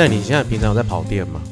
那你现在平常有在跑店吗？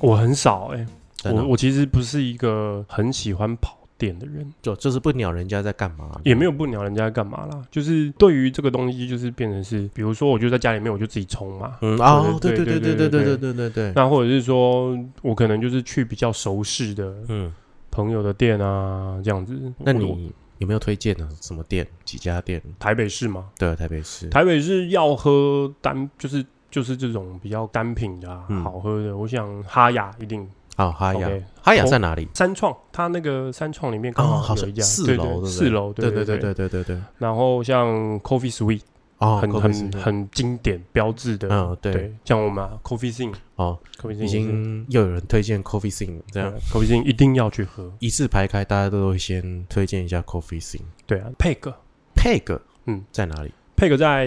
我很少哎、我我其实不是一个很喜欢跑店的人，就就是不鸟人家在干嘛，也没有不鸟人家干嘛啦。就是对于这个东西，就是变成是，比如说我就在家里面，我就自己冲嘛。嗯哦，对对对对对对对对对对对对对，那或者是说我可能就是去比较熟识的嗯，朋友的店啊，这样子。那你有没有推荐的什么店？几家店？台北市吗？对，台北市。台北市要喝单，就是就是这种比较单品的、啊嗯好喝的。我想哈雅一定哦，哈雅，OK。哈雅在哪里？三创，它那个三创里面刚哦，好有一家，四楼，对不对四楼，对对对对对对对。然后像 Coffee Sweet，哦，很 Coffee 很很经典标志的，嗯对对，像我们啊 Coffee Sing，哦，Coffee Sing 已经又有人推荐 Coffee Sing 这样 Coffee Sing 一定要去喝，一字排开，大家都会先推荐一下 Coffee Sing。对啊，Peg Peg，嗯，在哪里？Peg 在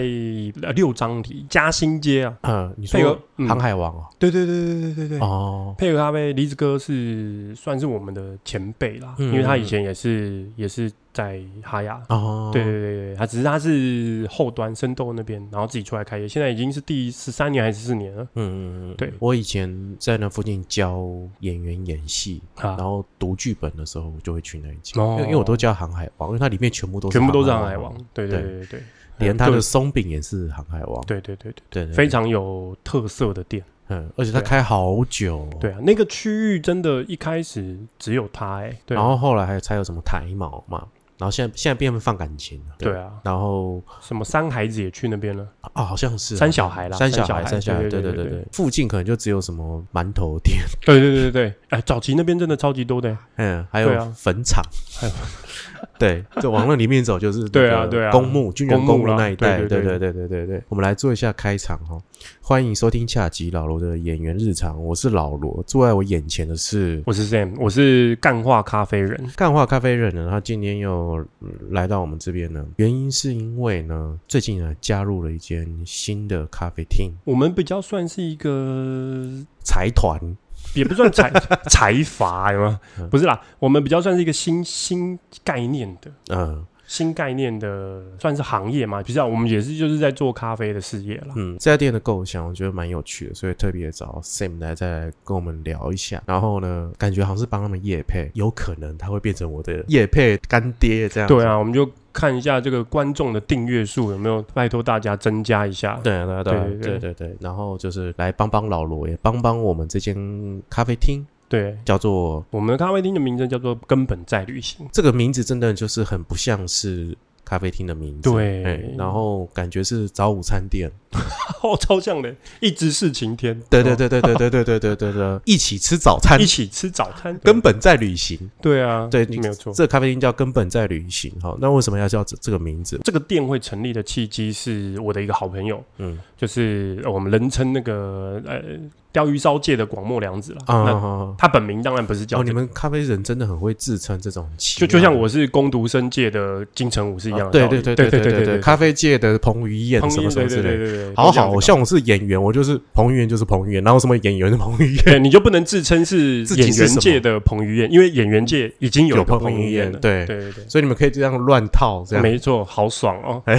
呃六张里嘉兴街啊，嗯，你佩说格嗯。航海王哦？对对对对对对对。哦，配合咖啡，离子哥是算是我们的前辈啦，嗯因为他以前也是也是在哈雅，哦，对对对对，他只是他是后端生豆那边，然后自己出来开业，现在已经是第十三年还是十四年了。嗯嗯嗯，对。我以前在那附近教演员演戏，啊。然，后读剧本的时候，我就会去那一家，哦。因为因为我都叫航海王，因为它里面全部都是全部都是航航海王，，对对。对对对，连它的松饼也是航海王，对对对对，对对，非常有特色的店。嗯，而且它对啊开好久，对，啊，那个区域真的，一开始只有他哎、对啊。然后后来还才有什么台毛嘛，然后现在现在变放感情了，对。啊，然后什么三孩子也去那边了，啊，好像是啊。三小孩啦三小孩，三小孩对对对对附近可能就只有什么馒头店，对对对对对，哎，早期那边真的超级多的、嗯，还有对啊。坟场还有，对就往那里面走就是对啊公墓军人公墓那一带对对对对对对我们来做一下开场哈欢迎收听下集老罗的演员日常我是老罗坐在我眼前的是我是 sam 我是干化咖啡人。干化咖啡人呢他今天又来到我们这边呢原因是因为呢最近呢加入了一间新的咖啡厅我们比较算是一个财团也不算财 财阀，有吗嗯？不是啦，我们比较算是一个新新概念的。嗯新概念的算是行业嘛，不是啊，我们也是就是在做咖啡的事业了。嗯，这家店的构想我觉得蛮有趣的，所以特别找 Sam 来再来跟我们聊一下。然后呢，感觉好像是帮他们夜配，有可能他会变成我的夜配干爹这样。对，啊，我们就看一下这个观众的订阅数有没有，拜托大家增加一下。对啊，对啊，对啊对对对对对。然后就是来帮帮老罗，也帮帮我们这间咖啡厅，对，叫做我们的咖啡厅的名字叫做“根本在旅行这个名字真的就是很不像是咖啡厅的名字。对哎然后感觉是早午餐店。”，哦，超像的，一直是晴天。对对哦，对对对对对对对对对，一起吃早餐 一，起吃早餐，根本在旅行。对啊，对，你没有错。这个咖啡厅叫根本在旅行。哈，那为什么要叫这这个名字？这个店会成立的契机是我的一个好朋友，嗯就是呃我们人称那个呃鲷鱼烧界的广末凉子了。啊他本名当然不是叫哦，你们咖啡人真的很会自称这种奇就，就像我是攻读生界的金城武是一样对。对对对对对对，咖啡界的彭于晏什么什么之对对类的。好好，像我是演员，我就是彭于晏就是彭于晏，然后什么演员是彭于晏，对，你就不能自称是演员界的彭于晏，因为演员界已经有彭于晏了。对对对对。所以你们可以这样乱套这样。没错，好爽哦哎！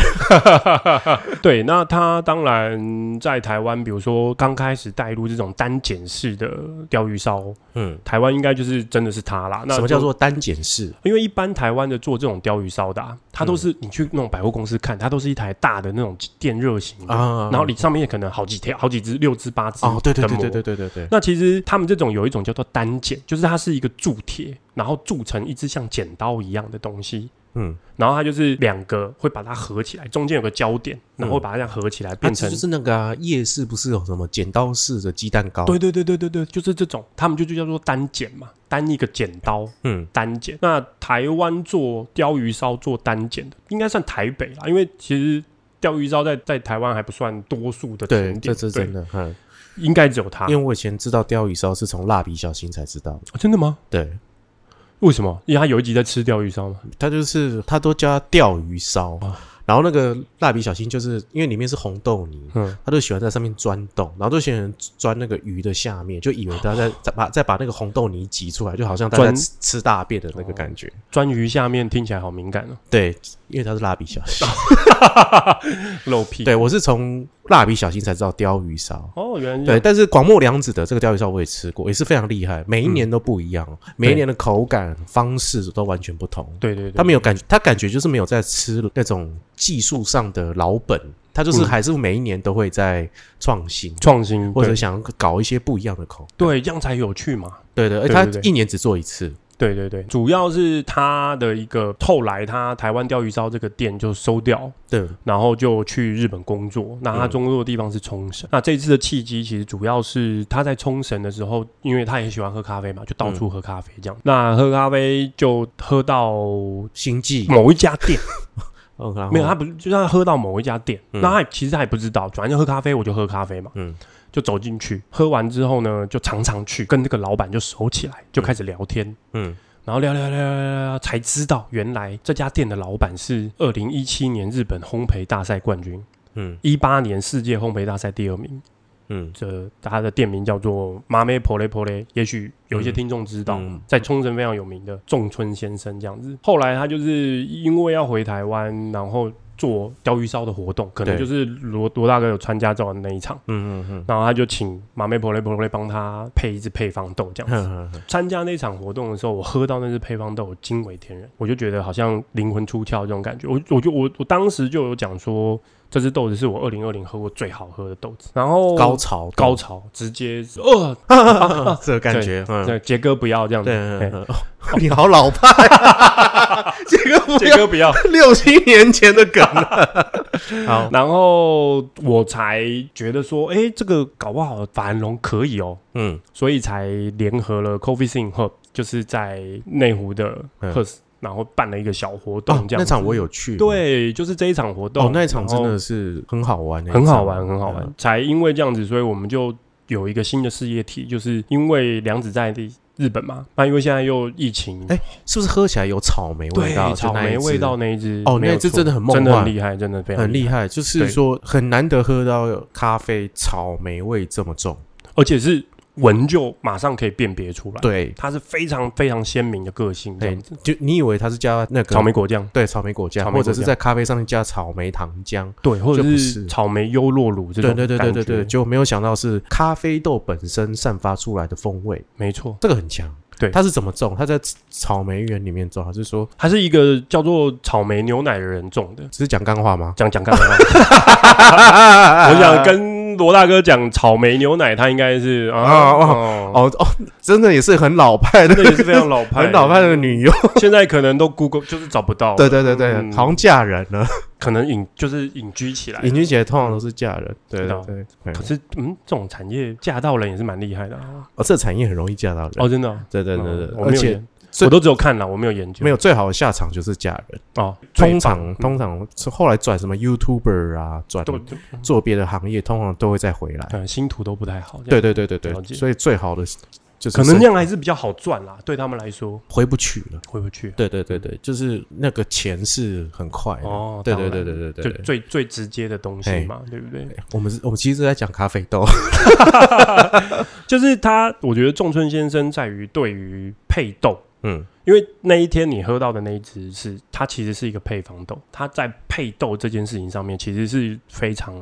对，那他当然在台湾，比如说刚开始带入这种单检式的鲷鱼烧，嗯，台湾应该就是真的是他啦。那什么叫做单检式？因为一般台湾的做这种鲷鱼烧的、啊，它都是你去那种百货公司看，它都是一台大的那种电热型的，啊然后你上面也可能好几条、好几只、六只、八只哦，对对对对对对对对，那其实他们这种有一种叫做单剪，就是它是一个铸铁，然后铸成一只像剪刀一样的东西，嗯，然后它就是两个会把它合起来，中间有个焦点，然后会把它这样合起来变成。它就是那个啊，夜市不是有什么剪刀式的鸡蛋糕？对，对对对对对，就是这种，他们就就叫做单剪嘛，单一个剪刀嗯，单剪。那台湾做鲷鱼烧做单剪的，应该算台北啦，因为其实鲷鱼烧在在台湾还不算多数的对，甜点，对这是真，的，嗯，应该只有它。因为我以前知道钓鱼烧是从蜡笔小新才知道的，哦真的吗？对，为什么？因为他有一集在吃钓鱼烧嘛。他就是他都叫它钓鱼烧哦，然后那个蜡笔小新就是因为里面是红豆泥，嗯，他就喜欢在上面钻洞，然后就喜欢钻那个鱼的下面，就以为他在 再把再把那个红豆泥挤出来，就好像他在吃大便的那个感觉。钻鱼下面听起来好敏感哦。对，因为他是蜡笔小新，露屁。对我是从蜡笔小新才知道鲷鱼烧。哦，原来对，样但是广末凉子的这个鲷鱼烧我也吃过，也是非常厉害，每一年都不一样，每一年的口感方式都完全不同。对对对，他没有感觉，他感觉就是没有在吃那种技术上的老本，他就是嗯还是每一年都会在创新，创新，对或者想搞一些不一样的口感。对，这样才有趣嘛。对对，而他一年只做一次。对对对，主要是他的一个后来他台湾钓鱼烧这个店就收掉，对，然后就去日本工作。那他嗯工作的地方是冲绳。那这一次的契机其实主要是他在冲绳的时候，因为他也喜欢喝咖啡嘛，就到处喝咖啡这样。那喝咖啡就喝到星际某一家店，哦然后没有他不是，就是他喝到某一家店，嗯那他其实他也不知道，反正就喝咖啡，我就喝咖啡嘛。嗯就走进去，喝完之后呢，就常常去跟这个老板就熟起来，就开始聊天。嗯然后聊聊聊聊聊聊，才知道原来这家店的老板是二零一七年日本烘焙大赛冠军，嗯一八年世界烘焙大赛第二名。嗯这他的店名叫做妈咪婆雷婆雷，也许有一些听众知道，嗯在冲绳非常有名的仲村先生这样子。后来他就是因为要回台湾，然后做鲷鱼烧的活动，可能就是罗罗大哥有参加到的那一场，嗯嗯然后他就请马妹婆雷婆雷帮他配一支配方豆这样子。嗯嗯，参加那场活动的时候，我喝到那支配方豆，我惊为天人，我就觉得好像灵魂出窍这种感觉。我我就我我当时就有讲说，这支豆子是我二零二零喝过最好喝的豆子。然后高潮高潮直接哦，这个感觉，杰哥不要这样子，你好老派，杰哥不要杰哥不要。六七年前的梗了。好，然后我才觉得说，哎，这个搞不好法兰龙可以哦，嗯。所以才联合了 Coffee Sing Hub，就是在内湖的嗯。Hus，、然后办了一个小活动哦，这样子、那场我有去，对，就是这一场活动。哦，那一场真的是很好玩，很好玩，很好玩。嗯才因为这样子，所以我们就有一个新的事业体，就是因为梁子在地日本嘛，那因为现在又疫情，哎是不是喝起来有草莓味道？，草莓味道那一支，哦那一支真的很梦幻真的很厉害，真的非常，很厉害，就是对说很难得喝到咖啡草莓味这么重。而且是闻就马上可以辨别出来，，对，它是非常非常鲜明的个性，这对样子。，就你以为它是加那个草莓果酱，对草莓果酱，或者是在咖啡上面加草莓糖浆。对，或者就是是草莓优酪乳这种，对对对对对对，，就没有想到是咖啡豆本身散发出来的风味，没错，这个很强。对它是怎么种？它在草莓园里面种，还是说它是一个叫做草莓牛奶的人种的。只是讲干话吗？讲讲干话，我想跟罗大哥讲草莓牛奶，他应该是啊哦哦，哦哦，真的也是很老派的，真的也是非常老派，很老派的女优。现在可能都 Google 就是找不到，对对对对，嗯。好像嫁人了，可能隐就是隐居起来。隐居起来通常都是嫁人。对对对，对。可是嗯，这种产业嫁到人也是蛮厉害的啊。哦，这产业很容易嫁到人。哦，真的哦，对对对对而且我都只有看了，我没有研究，没有最好的下场就是假人。哦，通常通常是后来转什么 YouTuber 啊，转做别的行业，通常都会再回来。嗯星途都不太好，这对样对对对对，所以最好的就是可能生这样还是比较好赚啦，对他们来说回不去了。回不去对对对对，就是那个钱是很快。哦，对对对对对对最最直接的东西嘛，对不对？我们是我们其实在讲咖啡豆。就是他，我觉得仲春先生在于对于配豆，嗯因为那一天你喝到的那一支是它其实是一个配方豆，它在配豆这件事情上面其实是非常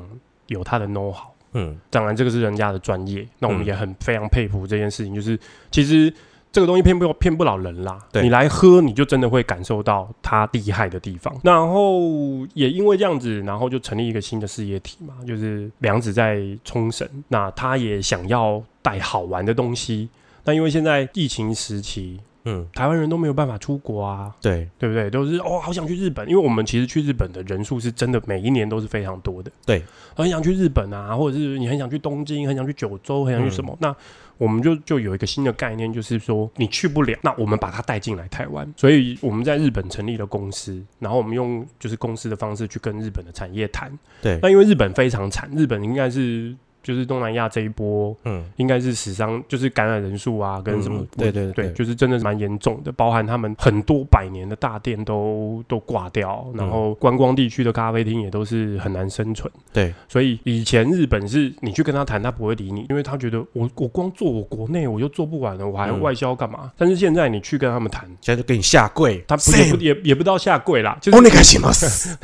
有它的 know how。嗯当然，这个是人家的专业，那我们嗯也很非常佩服这件事情。就是其实这个东西骗不骗不了人啦，对你来喝，你就真的会感受到它厉害的地方。然后也因为这样子，然后就成立一个新的事业体嘛，就是梁子在冲绳，那他也想要带好玩的东西。那因为现在疫情时期，嗯，台湾人都没有办法出国啊，对对不对？都是哦，好想去日本，因为我们其实去日本的人数是真的每一年都是非常多的。对，很想去日本啊，或者是你很想去东京，很想去九州，很想去什么？嗯那我们就就有一个新的概念，就是说你去不了，那我们把它带进来台湾。所以我们在日本成立了公司，然后我们用就是公司的方式去跟日本的产业谈。对那因为日本非常惨，日本应该是就是东南亚这一波，嗯应该是死伤，就是感染人数啊，跟什么嗯，对对对，对就是真的是蛮严重的，包含他们很多百年的大店都都挂掉，然后观光地区的咖啡厅也都是很难生存。对，所以以前日本是你去跟他谈，他不会理你，因为他觉得我我光做我国内我就做不完了，我还要嗯外销干嘛？但是现在你去跟他们谈，现在就给你下跪，他不也不也也不到下跪啦，就是哦，那个行吗？死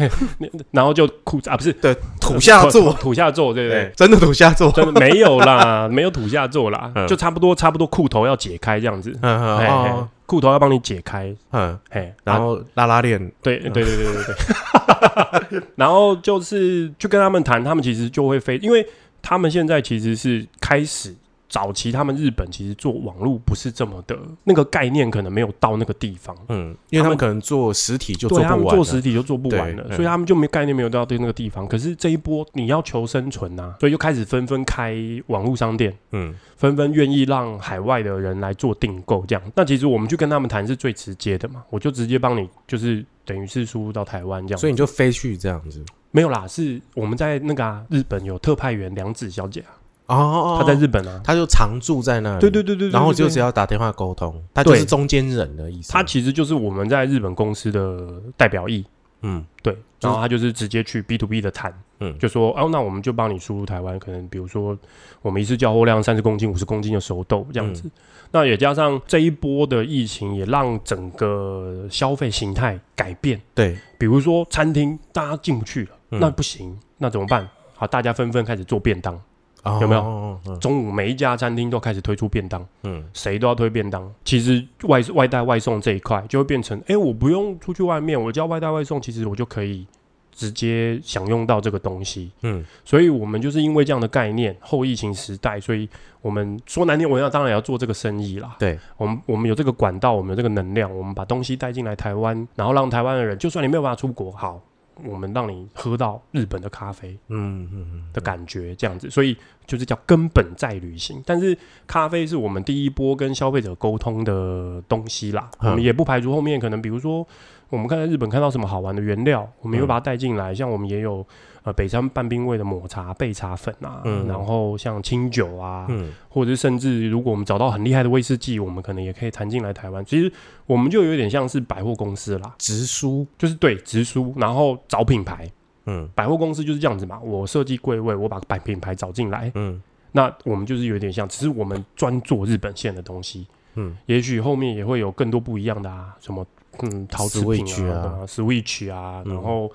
然后就裤子啊，不是对，土下坐，土下坐，对不对？真的土下座，真的没有啦，没有土下座啦，嗯。就差不多差不多裤头要解开这样子，嗯裤头要帮你解开，嗯，嘿，啊。然后拉拉链，对对对对对对对，然后就是去跟他们谈，他们其实就会飞，因为他们现在其实是开始。早期他们日本其实做网络不是这么的那个概念，可能没有到那个地方。嗯，因为他们可能做实体就做他们不完了，做实体就做不完了，所以他们就没概念没有到对那个地方。可是这一波你要求生存呐、所以就开始纷纷开网络商店，嗯纷纷愿意让海外的人来做订购，这样。那其实我们去跟他们谈是最直接的嘛，我就直接帮你，就是等于是输入到台湾这样。所以你就飞去这样子。没有啦，是我们在那个、啊、日本有特派员梁子小姐啊，哦他，在日本啊。他就常住在那里，对对对对对，然后就只要打电话沟通，他就是中间人的意思。他其实就是我们在日本公司的代表役，嗯对，然后他就是直接去 B to B 的谈，嗯就说哦，那我们就帮你输入台湾，可能比如说我们一次交货量三十公斤、五十公斤的熟豆这样子。嗯那也加上这一波的疫情，也让整个消费形态改变。对，比如说餐厅大家进不去了，嗯那不行，那怎么办？好，大家纷纷开始做便当，哦有没有中午每一家餐厅都开始推出便当，嗯谁都要推便当。其实外外带外送这一块就会变成，哎、我不用出去外面，我叫外带外送，其实我就可以直接享用到这个东西。嗯所以我们就是因为这样的概念，后疫情时代，所以我们说难听，我要当然也要做这个生意啦。对，我们我们有这个管道，我们有这个能量，我们把东西带进来台湾，然后让台湾的人，就算你没有办法出国，好，我们让你喝到日本的咖啡嗯嗯嗯的感觉，这样子，所以就是叫根本在旅行。但是咖啡是我们第一波跟消费者沟通的东西啦，嗯我们也不排除后面可能比如说。我们看在日本看到什么好玩的原料，我们也会把它带进来。像我们也有呃北山半冰味的抹茶、焙茶粉啊，嗯。然后像清酒啊，嗯。或者是甚至如果我们找到很厉害的威士忌，我们可能也可以谈进来台湾。其实我们就有点像是百货公司啦，直输，就是对直输，然后找品牌。嗯。百货公司就是这样子嘛，我设计柜位，我把百品牌找进来，嗯。那我们就是有点像，只是我们专做日本线的东西。嗯。也许后面也会有更多不一样的啊，什么嗯陶瓷品啊啊，Switch 啊，嗯然后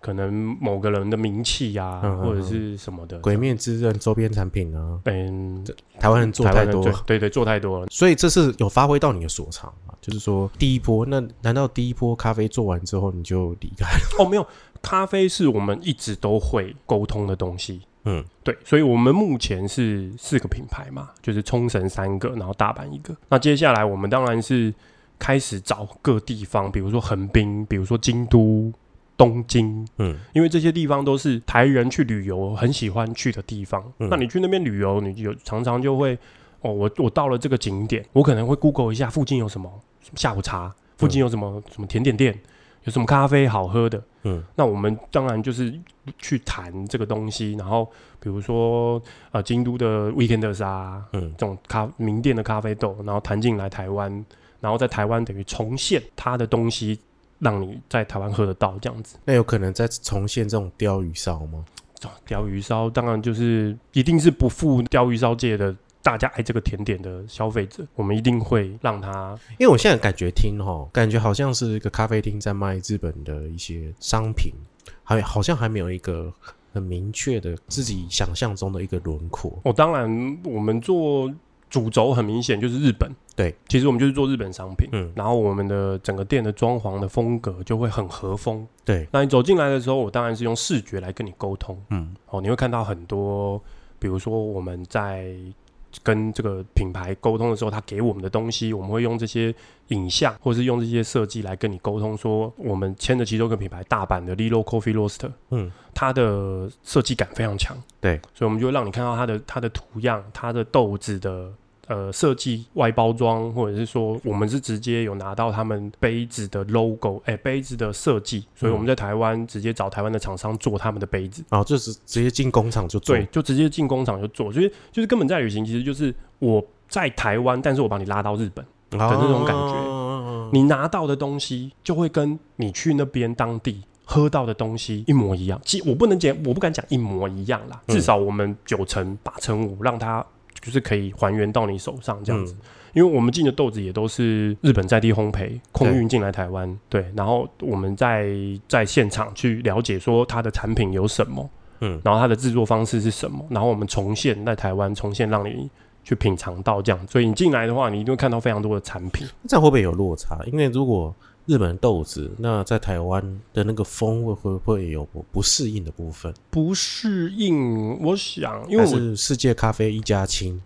可能某个人的名气啊，或者是什么的。鬼灭之刃周边产品啊，嗯，台湾人做太多对对，做太多了。所以这是有发挥到你的所长啊？就是说第一波，那难道第一波咖啡做完之后你就离开了？哦，没有，咖啡是我们一直都会沟通的东西。嗯对，所以我们目前是四个品牌嘛，就是冲绳三个，然后大阪一个。那接下来我们当然是开始找各地方，比如说横滨，比如说京都、东京，嗯。因为这些地方都是台人去旅游很喜欢去的地方。嗯。那你去那边旅游，你有常常就会哦，我我到了这个景点，我可能会 Google 一下附近有什么下午茶，附近有什么、什么甜点店，有什么咖啡好喝的。嗯。那我们当然就是去谈这个东西，然后比如说呃京都的 Weekenders 啊，嗯。这种咖名店的咖啡豆，然后谈进来台湾，然后在台湾等于重现它的东西，让你在台湾喝得到这样子。那有可能再重现这种鲷鱼烧吗？哦鲷鱼烧当然就是一定是不负鲷鱼烧界的大家爱这个甜点的消费者，我们一定会让他因为我现在感觉听哈，感觉好像是一个咖啡厅在卖日本的一些商品，还好像还没有一个很明确的自己想象中的一个轮廓。哦，当然我们做主轴很明显就是日本，对，其实我们就是做日本商品，嗯。然后我们的整个店的装潢的风格就会很和风。对，那你走进来的时候，我当然是用视觉来跟你沟通，嗯。哦，你会看到很多，比如说我们在跟这个品牌沟通的时候，他给我们的东西，我们会用这些影像或者是用这些设计来跟你沟通，说我们签的其中一个品牌大阪的 Lilo Coffee Roaster，嗯。它的设计感非常强，对，所以我们就会让你看到它的它的图样、它的豆子的呃设计外包装，或者是说我们是直接有拿到他们杯子的 logo，哎、杯子的设计，所以我们在台湾直接找台湾的厂商做他们的杯子，哦，就是直接进工厂就做。对，，就直接进工厂就做，所以就是根本在旅行，其实就是我在台湾，但是我把你拉到日本，的那种感觉。觉你拿到的东西就会跟你去那边当地。喝到的东西一模一样，其我不能讲，我不敢讲一模一样啦，嗯。至少我们九成八成五，让它就是可以还原到你手上这样子。嗯因为我们进的豆子也都是日本在地烘焙空运进来台湾，对，然后我们在在现场去了解说它的产品有什么，嗯然后它的制作方式是什么，然后我们重现在台湾重现让你去品尝到这样，所以你进来的话，你一定会看到非常多的产品。这样会不会有落差？因为如果日本豆子，那在台湾的那个风味会不会有不不适应的部分？不适应，我想，因为我是世界咖啡一家亲？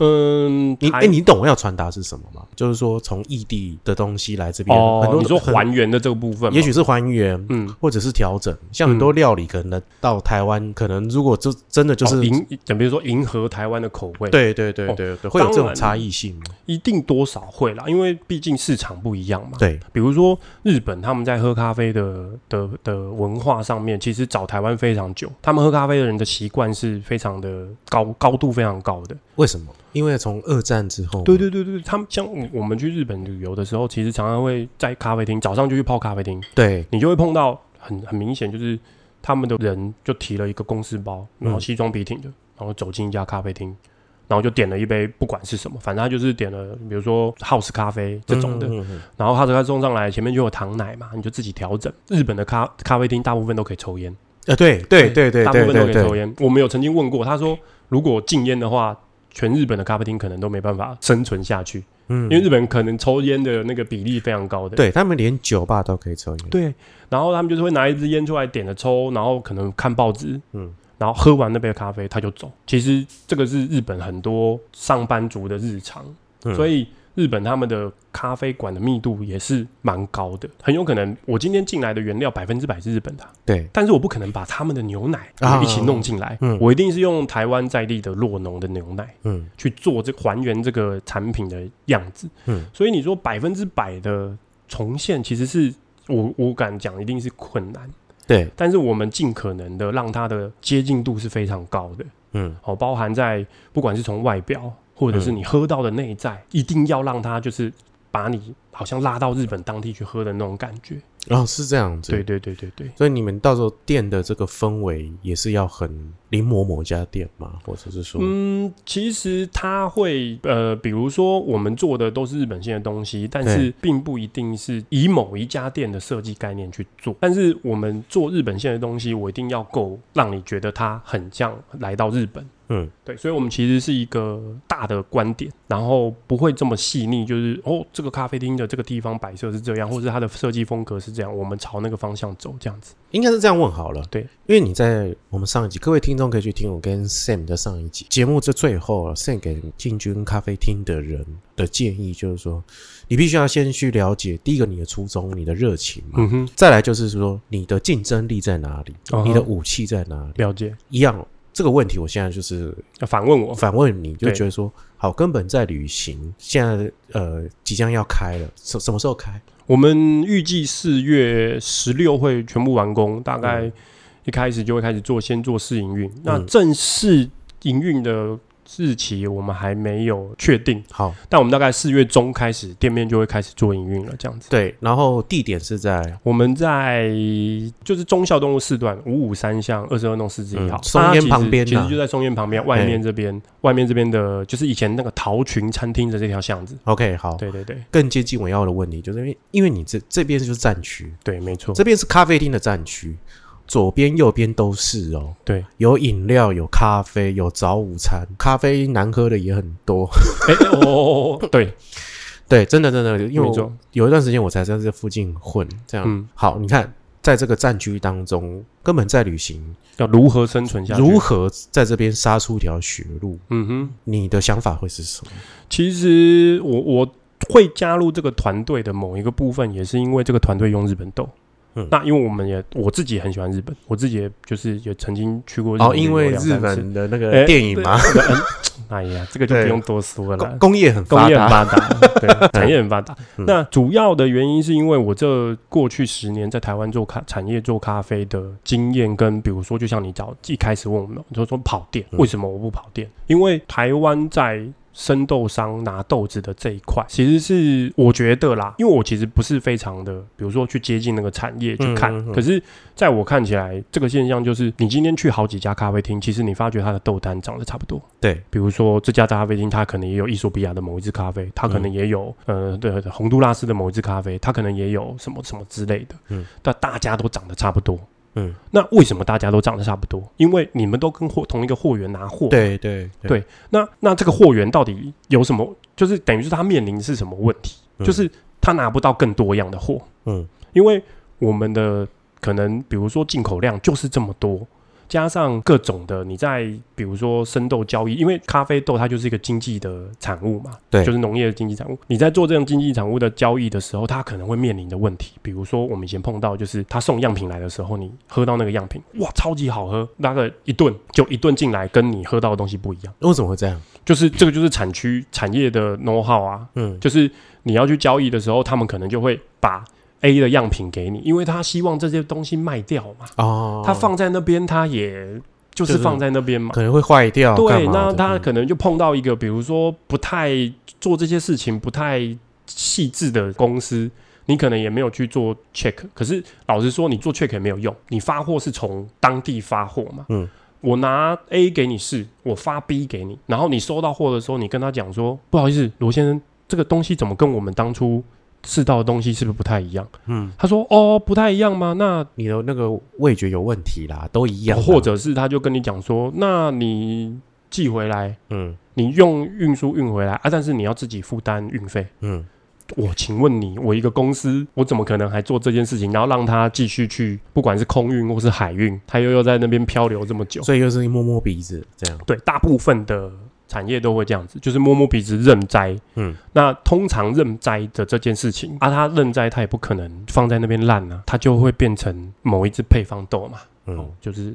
嗯，你哎、台你懂我要传达是什么吗？就是说从异地的东西来这边，很哦，多你说还原的这个部分，也许是还原，嗯。或者是调整。像很多料理可能到台湾，可能如果就真的就是、哦迎，比如说迎合台湾的口味，，对对对对对，会有这种差异性吗？一定多少会啦，因为毕竟市场不一样嘛。对，比如说日本他们在喝咖啡的的的文化上面，其实找台湾非常久，他们喝咖啡的人的习惯是非常的高高度非常高的。为什么？因为从二战之后，对对对对，他们像我我们去日本旅游的时候，其实常常会在咖啡厅早上就去泡咖啡厅，对。你就会碰到很很明显就是他们的人就提了一个公事包，然后嗯西装笔挺的，然后走进一家咖啡厅。然后就点了一杯，不管是什么，反正他就是点了，比如说 house 咖啡这种的，嗯嗯嗯。然后他给他送上来，前面就有糖奶嘛，你就自己调整。日本的咖咖啡厅大部分都可以抽烟，呃，对对对对大部分都可以抽烟。我们有曾经问过，他说如果禁烟的话，全日本的咖啡厅可能都没办法生存下去，嗯因为日本可能抽烟的那个比例非常高的。对他们连酒吧都可以抽烟，对，然后他们就是会拿一支烟出来点着抽，然后可能看报纸，嗯然后喝完那杯咖啡他就走。其实这个是日本很多上班族的日常，嗯所以日本他们的咖啡馆的密度也是蛮高的，很有可能我今天进来的原料百分之百是日本的啊、对。但是我不可能把他们的牛奶啊。一起弄进来，嗯。我一定是用台湾在地的洛农的牛奶嗯。去做这还原这个产品的样子。嗯，所以你说百分之百的重现，其实是我我敢讲一定是困难，对，但是我们尽可能的让它的接近度是非常高的。嗯。哦，包含在不管是从外表，或者是你喝到的内在，一定要让它就是把你好像拉到日本当地去喝的那种感觉。然后是这样子，对对对对对，所以你们到时候店的这个氛围也是要很临摹某家店嘛，或者是说，嗯，其实它会呃，比如说我们做的都是日本线的东西，但是并不一定是以某一家店的设计概念去做。但是我们做日本线的东西，我一定要够让你觉得它很像来到日本。嗯对，所以我们其实是一个大的观点，然后不会这么细腻，就是哦，这个咖啡厅的这个地方摆设是这样，或者它的设计风格是这样，我们朝那个方向走，这样子。应该是这样问好了。对，因为你在我们上一集，各位听众可以去听我跟 Sam 的上一集节目，这最后啊，Sam 给进军咖啡厅的人的建议就是说，你必须要先去了解第一个你的初衷、你的热情嘛，嗯哼，再来就是说你的竞争力在哪里，哦你的武器在哪里，了解。一样。这个问题，我现在就是要反问我，反问你，就对觉得说，好，根本在旅行，现在呃即将要开了，什什么时候开？我们预计四月十六会全部完工，大概嗯一开始就会开始做，先做试营运。那嗯正式营运的日期我们还没有确定，好，但我们大概四月中开始店面就会开始做营运了，这样子。对，然后地点是在我们在就是忠孝东路四段五五三巷二十二弄四十一号嗯，松烟旁边呐其实就在松烟旁边，外面这边，外面这边的就是以前那个桃群餐厅的这条巷子。OK，好，对对对。更接近我要的问题，就是因为因为你这这边就是战区，对，没错，这边是咖啡厅的战区，左边右边都是哦，对，有饮料，有咖啡，有早午餐，咖啡难喝的也很多。哎哦哦哦，对，对，真的真的，因为我，有一段时间我才在这附近混，这样、嗯，好，你看。在这个战区当中，根本在旅行，要如何生存下去？如何在这边杀出一条血路？嗯哼，你的想法会是什么？其实我我会加入这个团队的某一个部分，也是因为这个团队用日本豆。嗯。那因为我们也我自己也很喜欢日本，我自己也就是也曾经去过日哦，本因为日本的那哎个电影嘛，哎呀，这个就不用多说了。工。工业很工发达，业很发达，对，产业很发达。嗯。那主要的原因是因为我这过去十年在台湾做咖产业做咖啡的经验，跟比如说，就像你早一开始问我们，就说跑店，嗯。为什么我不跑店？因为台湾在生豆商拿豆子的这一块，其实是我觉得啦，因为我其实不是非常的，比如说去接近那个产业去看，嗯嗯嗯。可是在我看起来，这个现象就是，你今天去好几家咖啡厅，其实你发觉它的豆单长得差不多。对，比如说这家咖啡厅，它可能也有伊索比亚的某一支咖啡，它可能也有、呃对对洪都拉斯的某一支咖啡，它可能也有什么什么之类的，嗯，但大家都长得差不多。嗯，那为什么大家都长得差不多？因为你们都跟货同一个货源拿货，对对对那那这个货源到底有什么？就是等于是他面临是什么问题？嗯就是他拿不到更多样的货，嗯因为我们的可能比如说进口量就是这么多，加上各种的你在比如说生豆交易，因为咖啡豆它就是一个经济的产物嘛，对就是农业的经济产物。你在做这种经济产物的交易的时候，它可能会面临的问题，比如说我们以前碰到就是他送样品来的时候，你喝到那个样品，哇，超级好喝，那个一顿就一顿进来，跟你喝到的东西不一样，为什么会这样？就是这个就是产区产业的 know how 啊，嗯就是你要去交易的时候，他们可能就会把 A 的样品给你，因为他希望这些东西卖掉嘛。哦，他放在那边，他也就是放在那边嘛。可能会坏掉，对，那他嗯可能就碰到一个，比如说不太做这些事情不太细致的公司，你可能也没有去做 check。可是老实说，你做 check 也没有用，你发货是从当地发货嘛。嗯，我拿 A 给你试，我发 B 给你，然后你收到货的时候，你跟他讲说，不好意思，罗先生，这个东西怎么跟我们当初试到的东西是不是不太一样？嗯，他说，哦，不太一样吗？那你的那个味觉有问题啦，都一样啦，或者是他就跟你讲说，那你寄回来。嗯你用运输运回来啊，但是你要自己负担运费。嗯我请问你，我一个公司，我怎么可能还做这件事情，然后让他继续去，不管是空运或是海运，他又要在那边漂流这么久？所以又是摸摸鼻子这样，对，大部分的产业都会这样子，就是摸摸鼻子认栽。嗯，那通常认栽的这件事情啊，他认栽，他也不可能放在那边烂啊，它就会变成某一只配方豆嘛。哦嗯，就是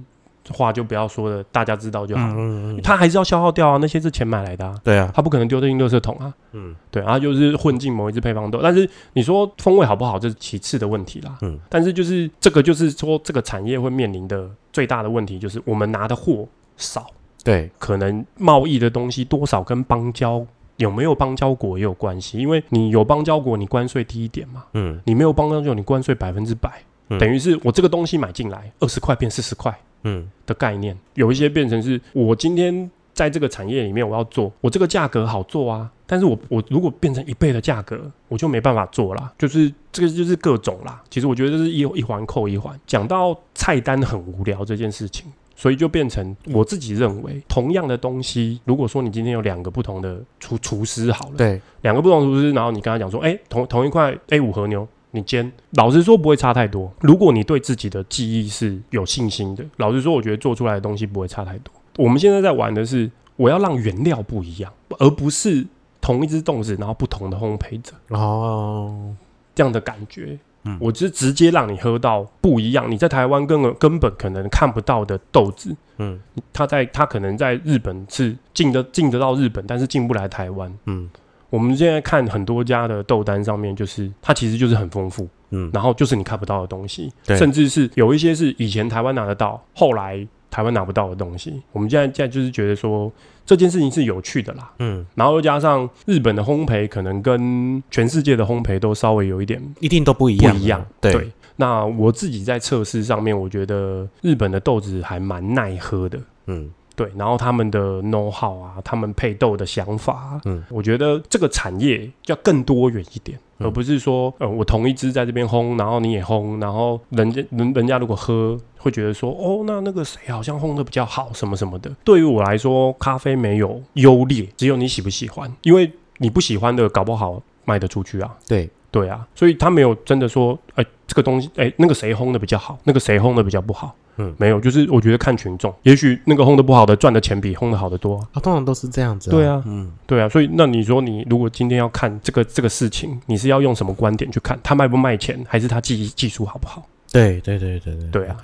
话就不要说了，大家知道就好。嗯嗯嗯，他还是要消耗掉啊，那些是钱买来的啊。对啊，他不可能丢进垃圾桶啊。嗯对，啊就是混进某一支配方豆，但是你说风味好不好，这是其次的问题啦。嗯，但是就是这个就是说这个产业会面临的最大的问题，就是我们拿的货少，对，可能贸易的东西多少跟邦交有没有邦交国也有关系，因为你有邦交国，你关税低一点嘛，嗯你没有邦交国，你关税百分之百，嗯等于是我这个东西买进来二十块变四十块嗯的概念，有一些变成是我今天。在这个产业里面，我要做，我这个价格好做啊，但是我我如果变成一倍的价格，我就没办法做啦。就是这个就是各种啦。其实我觉得这是一一环扣一环。讲到菜单很无聊这件事情，所以就变成我自己认为，同样的东西，如果说你今天有两个不同的厨厨师好了，对，两个不同厨师，然后你跟他讲说，哎、同同一块 A 五和牛，你煎，老实说不会差太多。如果你对自己的技艺是有信心的，老实说，我觉得做出来的东西不会差太多。我们现在在玩的是，我要让原料不一样，而不是同一只粽子，然后不同的烘焙者哦，这样的感觉。嗯。我是直接让你喝到不一样，你在台湾根本根本可能看不到的豆子，嗯。它在它可能在日本是进得进得到日本，但是进不来台湾。嗯。我们现在看很多家的豆单上面，就是它其实就是很丰富，嗯，然后就是你看不到的东西，对。甚至是有一些是以前台湾拿得到，后来台湾拿不到的东西。我们现在现在就是觉得说这件事情是有趣的啦，嗯，然后又加上日本的烘焙可能跟全世界的烘焙都稍微有一点一定都不一样啊，不一样。对，那我自己在测试上面，我觉得日本的豆子还蛮耐喝的。嗯对，然后他们的 know how 啊，他们配豆的想法、啊，嗯我觉得这个产业要更多元一点，嗯而不是说，呃，我同一支在这边烘，然后你也烘，然后人家人人家如果喝会觉得说，哦，那那个谁好像烘的比较好，什么什么的。对于我来说，咖啡没有优劣，只有你喜不喜欢，因为你不喜欢的，搞不好卖得出去啊。对，对啊，所以他没有真的说，哎、这个东西，哎、那个谁烘的比较好，那个谁烘的比较不好。嗯。没有，就是我觉得看群众，也许那个烘的不好的赚的钱比烘的好的多啊、啊，通常都是这样子，对啊嗯。对啊，所以那你说你如果今天要看这个这个事情，你是要用什么观点去看？他卖不卖钱，还是他技技术好不好？对对对对对。对啊。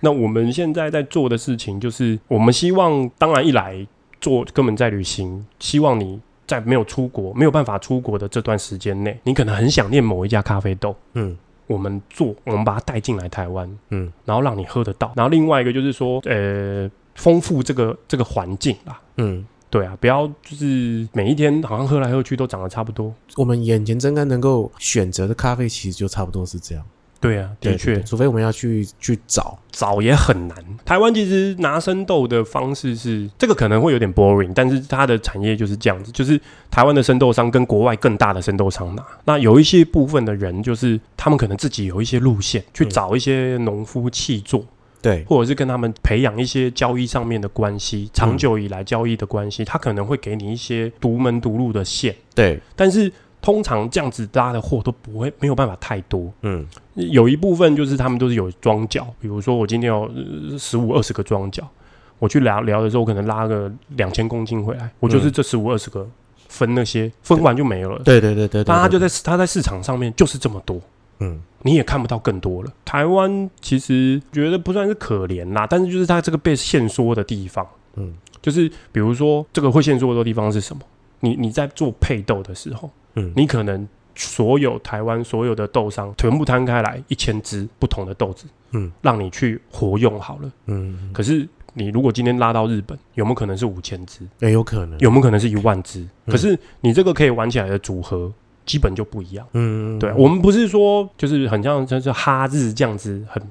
那我们现在在做的事情，就是我们希望，当然一来做根本在旅行，希望你在没有出国、没有办法出国的这段时间内，你可能很想念某一家咖啡豆，嗯我们做，我们把它带进来台湾，嗯然后让你喝得到。然后另外一个就是说，呃，丰富这个这个环境啦。嗯，对啊，不要就是每一天好像喝来喝去都长得差不多。我们眼前睁开能够选择的咖啡，其实就差不多是这样。对啊，的确。除非我们要去去找，找也很难。台湾其实拿生豆的方式是，这个可能会有点 boring，但是它的产业就是这样子，就是台湾的生豆商跟国外更大的生豆商拿。那有一些部分的人，就是他们可能自己有一些路线，去嗯找一些农夫契作，对，或者是跟他们培养一些交易上面的关系，长久以来交易的关系，他可能会给你一些独门独路的线，对，但是通常这样子拉的货都不会没有办法太多。嗯有一部分就是他们都是有装脚，比如说我今天有十五二十个装脚，我去聊聊的时候，我可能拉个两千公斤回来，我就是这十五二十个分那些，分完就没有了。对对对对对，但他就在他在市场上面就是这么多，嗯你也看不到更多了。台湾其实觉得不算是可怜啦，但是就是它这个被限缩的地方，嗯就是比如说这个会限缩的地方是什么？你你在做配豆的时候，嗯，你可能所有台湾所有的豆商全部摊开来一千只不同的豆子，嗯，让你去活用好了。嗯，可是你如果今天拉到日本，有没有可能是五千只？也有可能，有没有可能是一万只？嗯可是你这个可以玩起来的组合，基本就不一样。嗯，对，我们不是说就是很像就是哈日这样子，很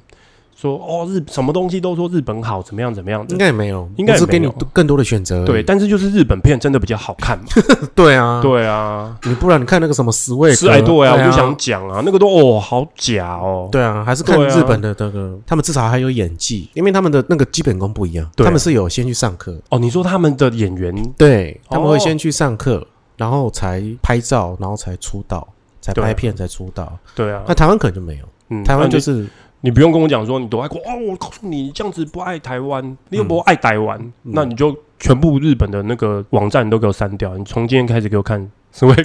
说哦日什么东西都说日本好，怎么样怎么样的。应。该也没有，应该是给你更多的选择。对，但是就是日本片真的比较好看。嘛。对啊，对啊，你不然你看那个什么十位是哎对啊，我就想讲啊，那个都哦好假哦。对啊，还是看日本的那个，他们至少还有演技，因为他们的那个基本功不一样，对啊。他们是有先去上课，哦，你说他们的演员？对，他们哦会先去上课，然后才拍照，然后才出道，才拍片才出道。对啊。那，台湾可能就没有，嗯台湾就那是你你不用跟我讲说你多爱国哦，我告诉你，你这样子不爱台湾，你又不爱台湾，嗯那你就全部日本的那个网站都给我删掉，你从今天开始给我看是会？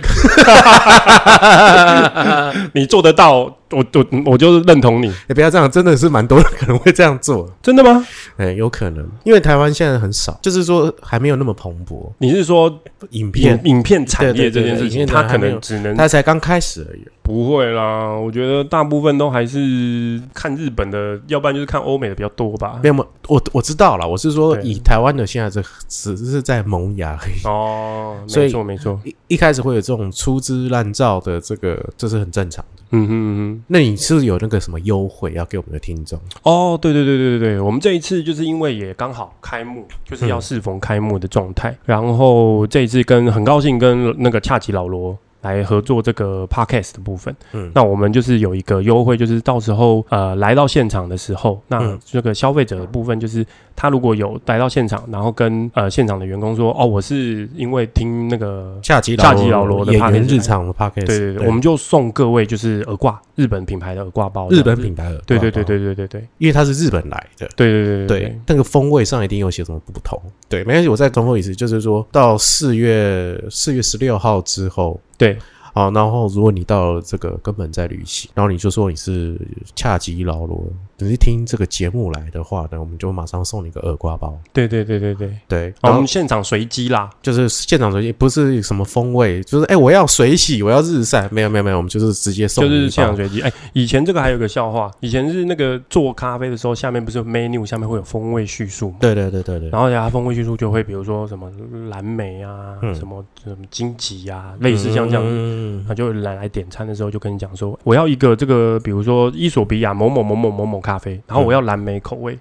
你做得到，我我我就是认同你，也不要这样，真的是蛮多人可能会这样做，真的吗？哎，有可能，因为台湾现在很少，就是说还没有那么蓬勃，你是说影片影影片产业这件事情，它可能只能它才刚开始而已。不会啦，我觉得大部分都还是看日本的，要不然就是看欧美的比较多吧没。有，我我知道了，我是说以台湾的现在这只是在萌芽而已。哦，没错没错，一一开始会有这种粗制滥造的，这个这是很正常的。嗯哼嗯哼。那你是不是有那个什么优惠要给我们的听众？哦，对对对对对对，我们这一次就是因为也刚好开幕，就是要适逢开幕的状态，然后这一次跟很高兴跟那个恰吉老罗。来合作这个 podcast 的部分，嗯。那我们就是有一个优惠，就是到时候呃来到现场的时候，那嗯。这个消费者的部分就是他如果有来到现场，然后跟呃现场的员工说，哦，我是因为听那个夏集夏集老罗的演员日常的 podcast，对对对，我们就送各位就是耳挂，日本品牌的耳挂包，日本品，牌的，对对对，对对对对因为它是日本来的。对对对对，那个风味上一定有些什么不同。对，没关系，我再重复一次，就是说到四月四月十六号之后，对。好，然后如果你到了这个根本在旅行，然后你就说你是恰吉劳罗，你是听这个节目来的话呢，我们就马上送你个耳刮包。对对对对对，对，哦我们现场随机啦，就是现场随机，不是什么风味，就是哎、我要水洗，我要日晒，没有没有没有，我们就是直接送就是现场随机。哎，以前这个还有个笑话，以前是那个做咖啡的时候，下面不是有 menu 下面会有风味叙述嘛？对对对对对，然后它风味叙述就会比如说什么蓝莓啊，嗯什么什么荆棘啊，类似像这样子。嗯他就来来点餐的时候就跟你讲说，我要一个这个，比如说伊索比亚某某某某某某咖啡，然后我要蓝莓口味。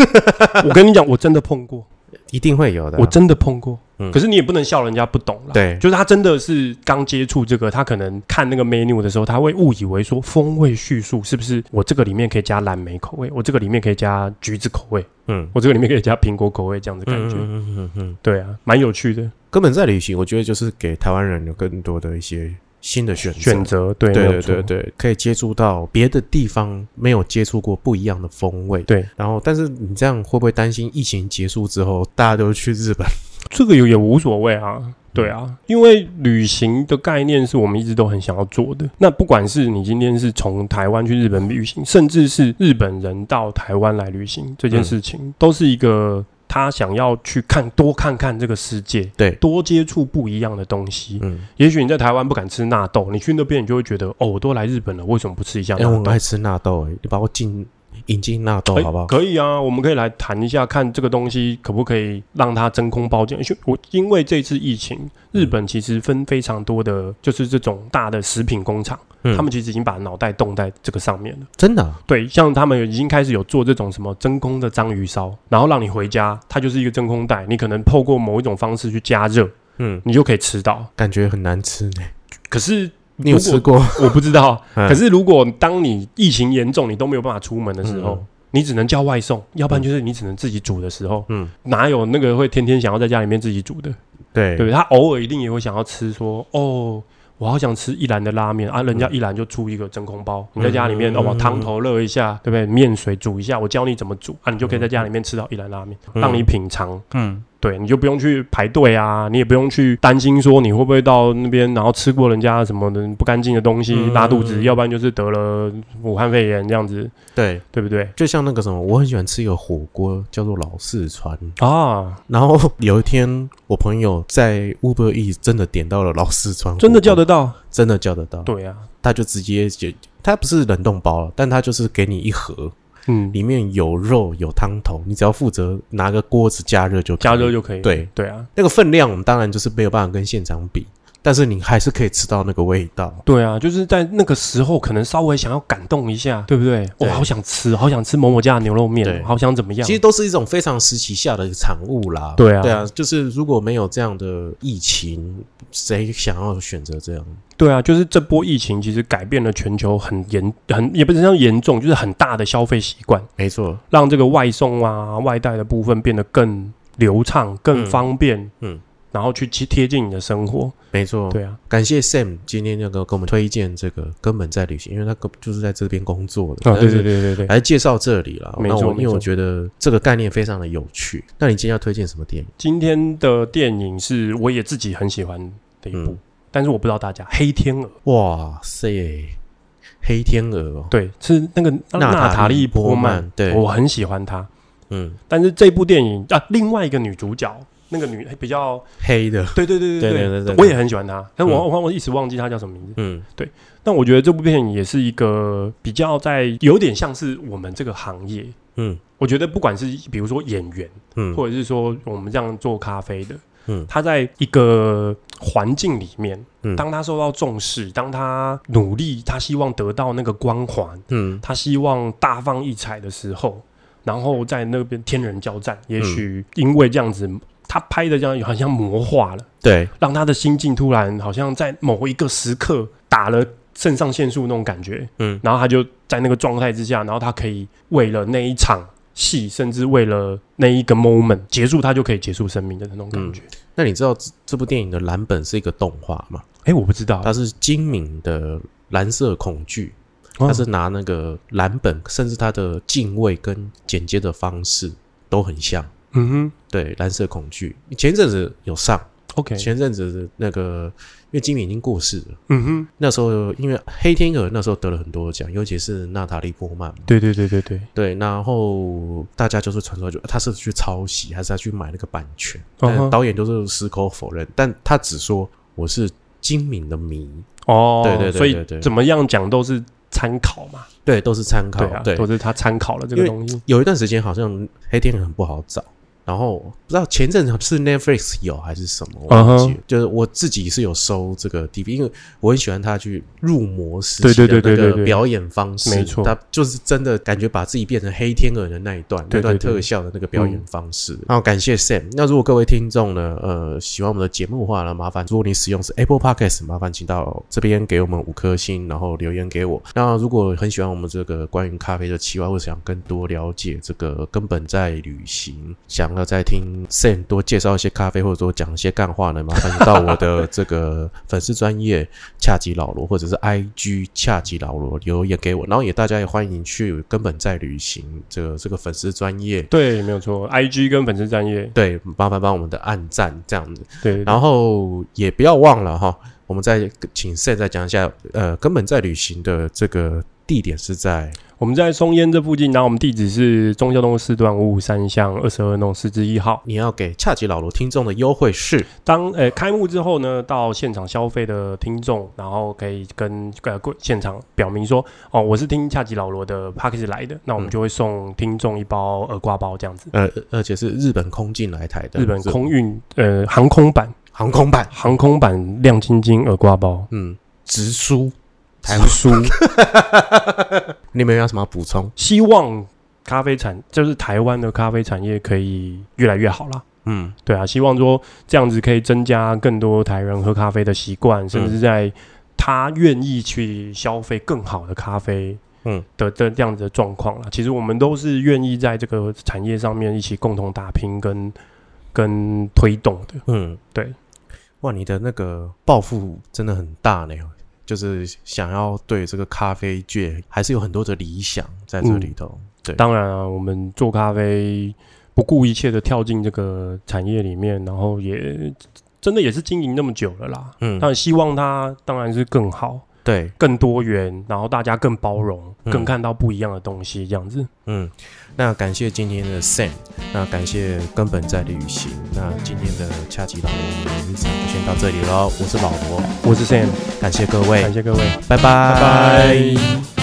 我跟你讲，我真的碰过，一定会有的啊、我真的碰过。嗯可是你也不能笑人家不懂了。对就是他真的是刚接触这个，他可能看那个 menu 的时候，他会误以为说风味叙述是不是我这个里面可以加蓝莓口味，我这个里面可以加橘子口味，嗯我这个里面可以加苹果口味这样子感觉。嗯嗯嗯嗯嗯，对啊，蛮有趣的根本在旅行，我觉得就是给台湾人有更多的一些新的选择。选择，对，对对对，可以接触到别的地方没有接触过不一样的风味。对，然后，但是你这样会不会担心疫情结束之后，大家都去日本？这个也也无所谓啊。对啊，因为旅行的概念是我们一直都很想要做的。那不管是你今天是从台湾去日本旅行，甚至是日本人到台湾来旅行，这件事情都是一个他想要去看多看看这个世界，对多接触不一样的东西。嗯，也许你在台湾不敢吃纳豆，你去那边你就会觉得，哦，我都来日本了，为什么不吃一下哎、纳豆？我很爱吃纳豆、哎，你把我进引进纳豆哎好不好？可以啊，我们可以来谈一下，看这个东西可不可以让它真空包装。因为我因为这次疫情，日本其实分非常多的，就是这种大的食品工厂，嗯他们其实已经把脑袋冻在这个上面了。真的啊、对，像他们已经开始有做这种什么真空的章鱼烧，然后让你回家，它就是一个真空袋，你可能透过某一种方式去加热，嗯，你就可以吃到。感觉很难吃呢。可是你有吃过？我不知道。嗯可是如果当你疫情严重，你都没有办法出门的时候，嗯你只能叫外送，要不然就是你只能自己煮的时候，嗯，哪有那个会天天想要在家里面自己煮的？对对？他偶尔一定也会想要吃说，哦。我好想吃一兰的拉面啊！人家一兰就出一个真空包，你在家里面嗯哦，把汤头热一下，对不对？面水煮一下，我教你怎么煮啊，你就可以在家里面吃到一兰拉面，嗯让你品尝。嗯，对，你就不用去排队啊，你也不用去担心说你会不会到那边，然后吃过人家什么的不干净的东西嗯拉肚子，要不然就是得了武汉肺炎这样子，对，对不对？就像那个什么，我很喜欢吃一个火锅，叫做老四川。啊，然后 有一天，我朋友在 Uber E 真的点到了老四川，真的叫得到？真的叫得到。对啊，他就直接就，他不是冷冻包了，但他就是给你一盒，嗯，里面有肉有汤头，你只要负责拿个锅子加热就可以。加热就可以。对。对啊，那个分量我们，当然就是没有办法跟现场比，但是你还是可以吃到那个味道。对啊，就是在那个时候，可能稍微想要感动一下，对不对？我、对好想吃，好想吃某某家的牛肉面好想怎么样？其实都是一种非常时期下的产物啦。对啊对啊，就是如果没有这样的疫情，谁想要选择这样？对啊，就是这波疫情其实改变了全球很严很也不是像严重，就是很大的消费习惯，没错，让这个外送啊、外带的部分变得更流畅、更嗯方便，嗯然后去贴贴近你的生活。没错。对啊，感谢 Sam 今天那个给我们推荐这个根本在旅行，因为他根就是在这边工作的。啊，对对对对对，来介绍这里了。没错因为我觉得这个概念非常的有趣。那你今天要推荐什么电影？今天的电影是我也自己很喜欢的一部，嗯但是我不知道大家《黑天鹅》哇塞，黑天鹅哦，对是那个娜娜塔莉波曼，对我很喜欢她。嗯，但是这部电影啊，另外一个女主角，那个女比较，黑的，对对对对对对对我也很喜欢她，但我嗯。我我一时忘记她叫什么名字。嗯。对但我觉得这部电影也是一个比较在有点像是我们这个行业，嗯。我觉得不管是比如说演员，嗯，或者是说我们这样做咖啡的，嗯。他在一个环境里面，嗯。当他受到重视，当他努力，他希望得到那个光环，嗯。他希望大放异彩的时候，然后在那边天人交战，也许因为这样子，他拍的这样好像魔化了，对，让他的心境突然好像在某一个时刻打了肾上腺素那种感觉，嗯。然后他就在那个状态之下，然后他可以为了那一场戏，甚至为了那一个 moment 结束，他就可以结束生命的那种感觉。那你知道这这部电影的蓝本是一个动画吗？哎、我不知道，它是精明的蓝色恐惧，哦。它是拿那个蓝本，甚至它的敬畏跟剪接的方式都很像。嗯哼。对，蓝色恐惧。前一阵子有上，，OK，前阵子那个因为金敏已经过世了，嗯哼，那时候因为黑天鹅那时候得了很多奖，尤其是娜塔莉波曼嘛。对对对对对，对，然后大家就是传说，就他是去抄袭，还是他去买那个版权？导演都是矢口否认，但他只说我是精明的迷，哦，对对对所以怎么样讲都是参考嘛，对，都是参考对。啊，对，都是他参考了这个东西。有一段时间好像黑天鹅很不好找，然后不知道前阵子是 Netflix 有还是什么，我忘记就是我自己是有收这个 DV，因为我很喜欢他去入魔时期的那个表演方式，没错。他就是真的感觉把自己变成黑天鹅的那一段，对对那段特效的那个表演方式。然后感谢 Sam。那如果各位听众呢，呃，喜欢我们的节目的话呢，麻烦如果你使用是 Apple Podcast，麻烦请到这边给我们五颗星，然后留言给我。那如果很喜欢我们这个关于咖啡的企划，或者想更多了解这个根本在旅行，想想要再听 Sam 多介绍一些咖啡，或者说讲一些干话呢，麻烦你到我的这个粉丝专业恰吉老罗，或者是 IG 恰吉老罗留言给我。然后也大家也欢迎去根本在旅行这个这个粉丝专业，对，没有错，IG 跟粉丝专业，对，麻烦帮我们的按赞这样子。对，然后也不要忘了哈，我们再请 Sam 再讲一下，呃，根本在旅行的这个地点是在我们在松烟这附近，然后我们地址是中孝东路四段五五三巷二十二弄四之一号。你要给恰吉老罗听众的优惠是，当呃开幕之后呢，到现场消费的听众，然后可以跟呃柜现场表明说，哦，我是听恰吉老罗的 p a c k a g e 来的，那我们嗯就会送听众一包耳挂包这样子。呃，而且是日本空进来台的日本空运呃航空版航空版，航空版亮晶晶耳挂包，嗯，直输。台直湾，输。你们有什么要补充？希望咖啡产就是台湾的咖啡产业可以越来越好啦。嗯对啊，希望说这样子可以增加更多台人喝咖啡的习惯，甚至在他愿意去消费更好的咖啡，嗯的的这样子的状况啦。其实我们都是愿意在这个产业上面一起共同打拼跟跟推动的。嗯，对。哇，你的那个抱负真的很大呢，就是想要对这个咖啡界还是有很多的理想在这里头。对，当然啊，我们做咖啡不顾一切的跳进这个产业里面，然后也真的也是经营那么久了啦。嗯，但希望它当然是更好、对，更多元，然后大家更包容，嗯更看到不一样的东西，这样子。嗯，那感谢今天的 Sam，那感谢根本在旅行，那今天的恰吉老罗日常就先到这里喽，我是老罗，我是 Sam，感谢各位感，谢各位，拜拜。拜拜。